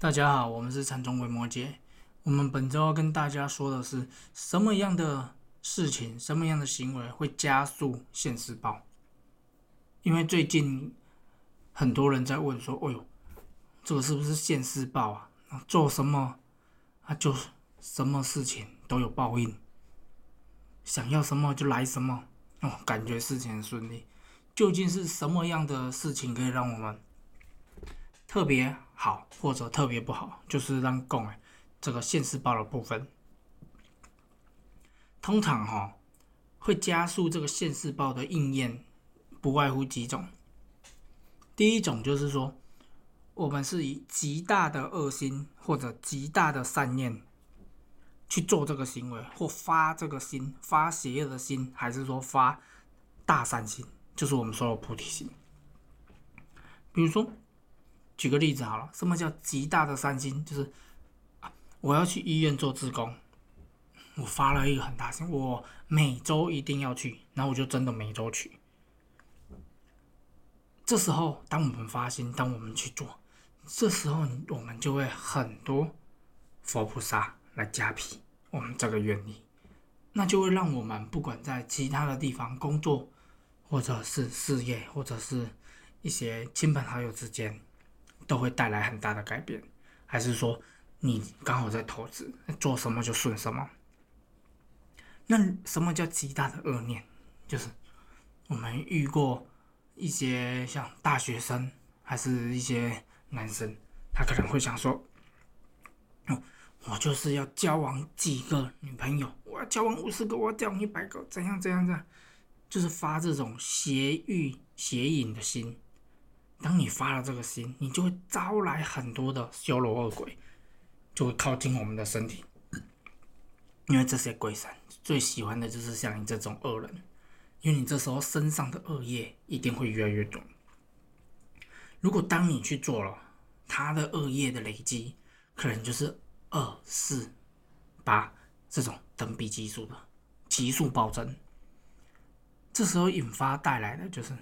大家好，我们是禅宗鬼魔界。我们本周要跟大家说的是，什么样的事情、什么样的行为会加速现世报？因为最近很多人在问说：“哎呦，这个是不是现世报啊？做什么啊，就什么事情都有报应，想要什么就来什么哦，感觉事情很顺利。究竟是什么样的事情可以让我们特别？”好或者特别不好，就是让供哎，这个现世报的部分，通常哈会加速这个现世报的应验，不外乎几种。第一种就是说，我们是以极大的恶心或者极大的善念去做这个行为，或发这个心，发邪恶的心，还是说发大善心，就是我们说的菩提心。比如说。举个例子好了，什么叫极大的善心？就是我要去医院做志工，我发了一个很大心，我每周一定要去，然后我就真的每周去。这时候，当我们发心，当我们去做，这时候我们就会很多佛菩萨来加庇我们这个愿力，那就会让我们不管在其他的地方工作，或者是事业，或者是一些亲朋好友之间。都会带来很大的改变，还是说你刚好在投资，做什么就顺什么？那什么叫极大的恶念？就是我们遇过一些像大学生，还是一些男生，他可能会想说：“哦，我就是要交往几个女朋友，我要交往五十个，我要交往一百个，怎样怎样怎样？”就是发这种邪欲邪淫的心。当你发了这个心，你就会招来很多的修罗恶鬼，就会靠近我们的身体。因为这些鬼神最喜欢的就是像你这种恶人，因为你这时候身上的恶业一定会越来越多。如果当你去做了，他的恶业的累积可能就是二四八这种等比级数的急速暴增。这时候引发带来的就是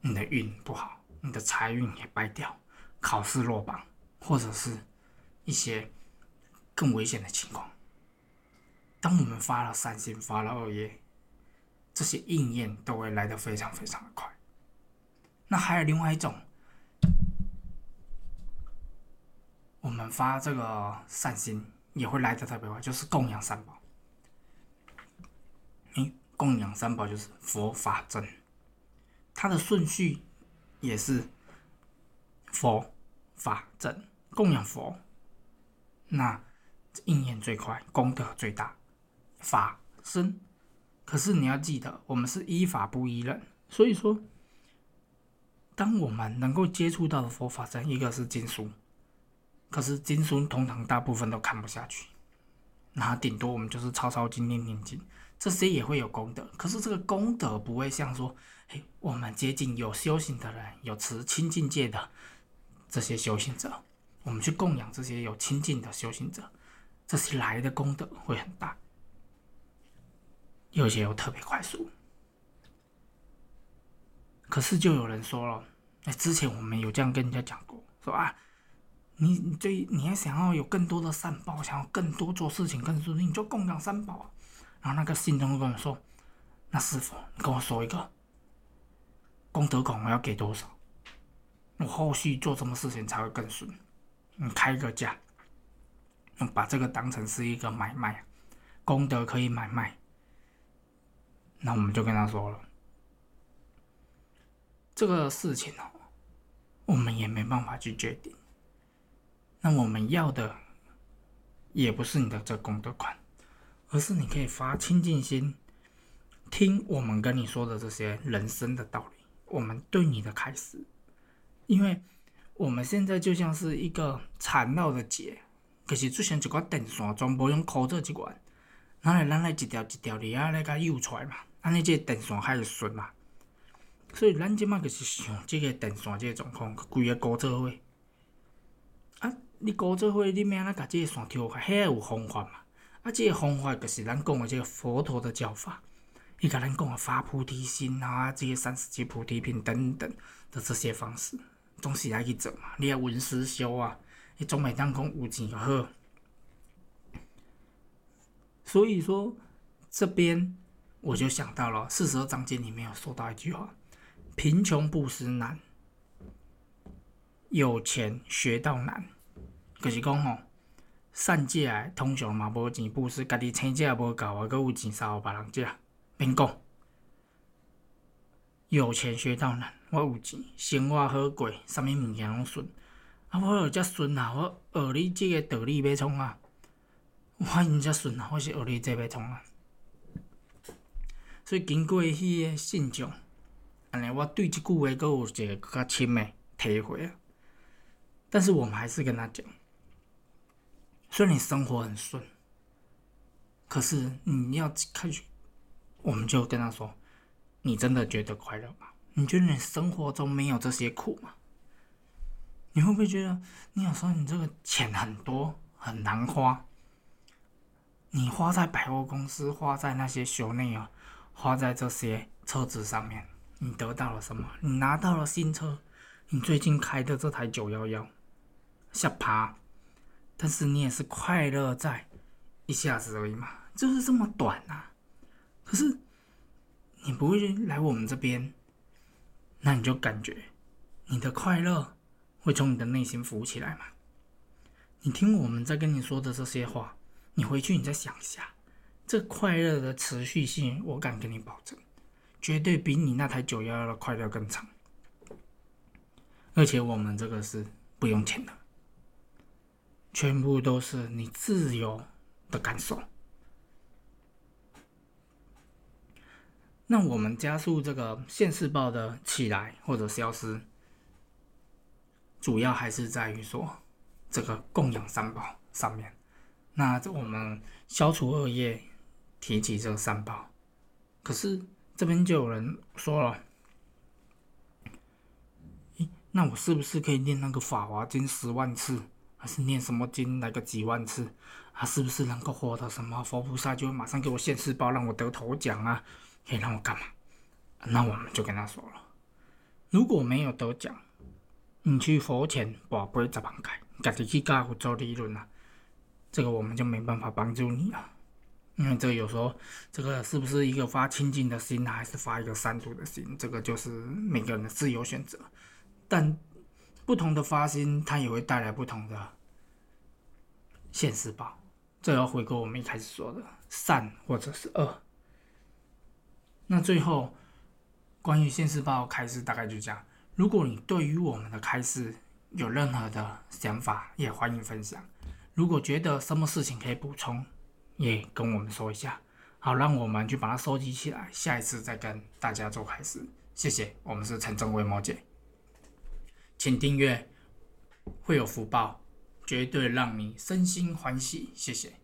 你的运不好。你的财运也败掉，考试落榜，或者是一些更危险的情况。当我们发了善心，发了恶业，这些应验都会来得非常非常的快。那还有另外一种，我们发这个善心也会来得特别快，就是供养三宝。诶，供养三宝就是佛法真，它的顺序。也是佛法正供养佛，那应验最快，功德最大，法身。可是你要记得，我们是依法不依人，所以说，当我们能够接触到的佛法真，一个是经书，可是经书通常大部分都看不下去，那顶多我们就是抄抄经、念念经，这些也会有功德，可是这个功德不会像说。我们接近有修行的人，有持清净戒的这些修行者，我们去供养这些有清净的修行者，这些来的功德会很大，有些又特别快速。可是就有人说了，哎，之前我们有这样跟人家讲过，说啊，你你最你还想要有更多的善报，想要更多做事情更顺利，你就供养三宝。然后那个信中跟我说，那师傅，你跟我说一个。功德款我要给多少？我后续做什么事情才会更顺？你开个价，把这个当成是一个买卖，功德可以买卖。那我们就跟他说了，这个事情哦，我们也没办法去决定。那我们要的也不是你的这功德款，而是你可以发清净心，听我们跟你说的这些人生的道理。我们对你的开始，因为我们现在就像是一个缠绕的结，可是出现一个电线，全部用箍做一关，然后咱来一条一条的啊来甲诱出来嘛，安尼这个电线还是顺嘛。所以咱即马就是想这个电线这个状况，规个箍做伙。啊，你箍做伙，你要安怎甲这个线抽开？遐有方法嘛？啊，这个方法就是咱讲的这个佛陀的教法。伊甲咱讲啊，发菩提心啊，这些三十七菩提品等等的这些方式，总是要去做嘛。你要闻思修啊，你总每当讲有钱就好。所以说，这边我就想到了四十二章节里面有说到一句话：“贫穷不思难，有钱学到难。”就是讲吼，善借来通常嘛无钱布施，家己生食无够啊，阁有钱撒互别人借，免讲。有钱学到难，我有钱，生活好过，啥物物件拢顺。啊，我有遮顺啊，我学你即个道理要创啊。我已经遮顺啊，我是学你这要创啊。所以经过迄个现象，安尼我对即句话阁有一个较深的体会啊。但是我们还是跟他讲，虽然你生活很顺，可是你要开始，我们就跟他说。你真的觉得快乐吗？你觉得你生活中没有这些苦吗？你会不会觉得你有时候你这个钱很多很难花？你花在百货公司，花在那些修内啊，花在这些车子上面，你得到了什么？你拿到了新车，你最近开的这台九幺幺，下爬，但是你也是快乐在一下子而已嘛，就是这么短啊。可是。你不会来我们这边，那你就感觉你的快乐会从你的内心浮起来嘛？你听我们在跟你说的这些话，你回去你再想一下，这快乐的持续性，我敢跟你保证，绝对比你那台九幺幺的快乐更长。而且我们这个是不用钱的，全部都是你自由的感受。那我们加速这个现世报的起来或者消失，主要还是在于说这个供养三宝上面。那我们消除恶业，提起这个三宝，可是这边就有人说了，咦，那我是不是可以念那个法华经十万次，还是念什么经来个几万次？啊，是不是能够获得什么佛菩萨就会马上给我现世报，让我得头奖啊？可以让我干嘛？那我们就跟他说了，如果没有得奖，你去佛前把杯十万开，家己去教做理论啊，这个我们就没办法帮助你了。因为这个有时候，这个是不是一个发清净的心，还是发一个三毒的心，这个就是每个人的自由选择。但不同的发心，它也会带来不同的现实报。这要回归我们一开始说的善或者是恶。那最后，关于现世报开示大概就这样。如果你对于我们的开示有任何的想法，也欢迎分享。如果觉得什么事情可以补充，也跟我们说一下，好让我们去把它收集起来，下一次再跟大家做开示。谢谢，我们是陈正威摩姐，请订阅，会有福报，绝对让你身心欢喜。谢谢。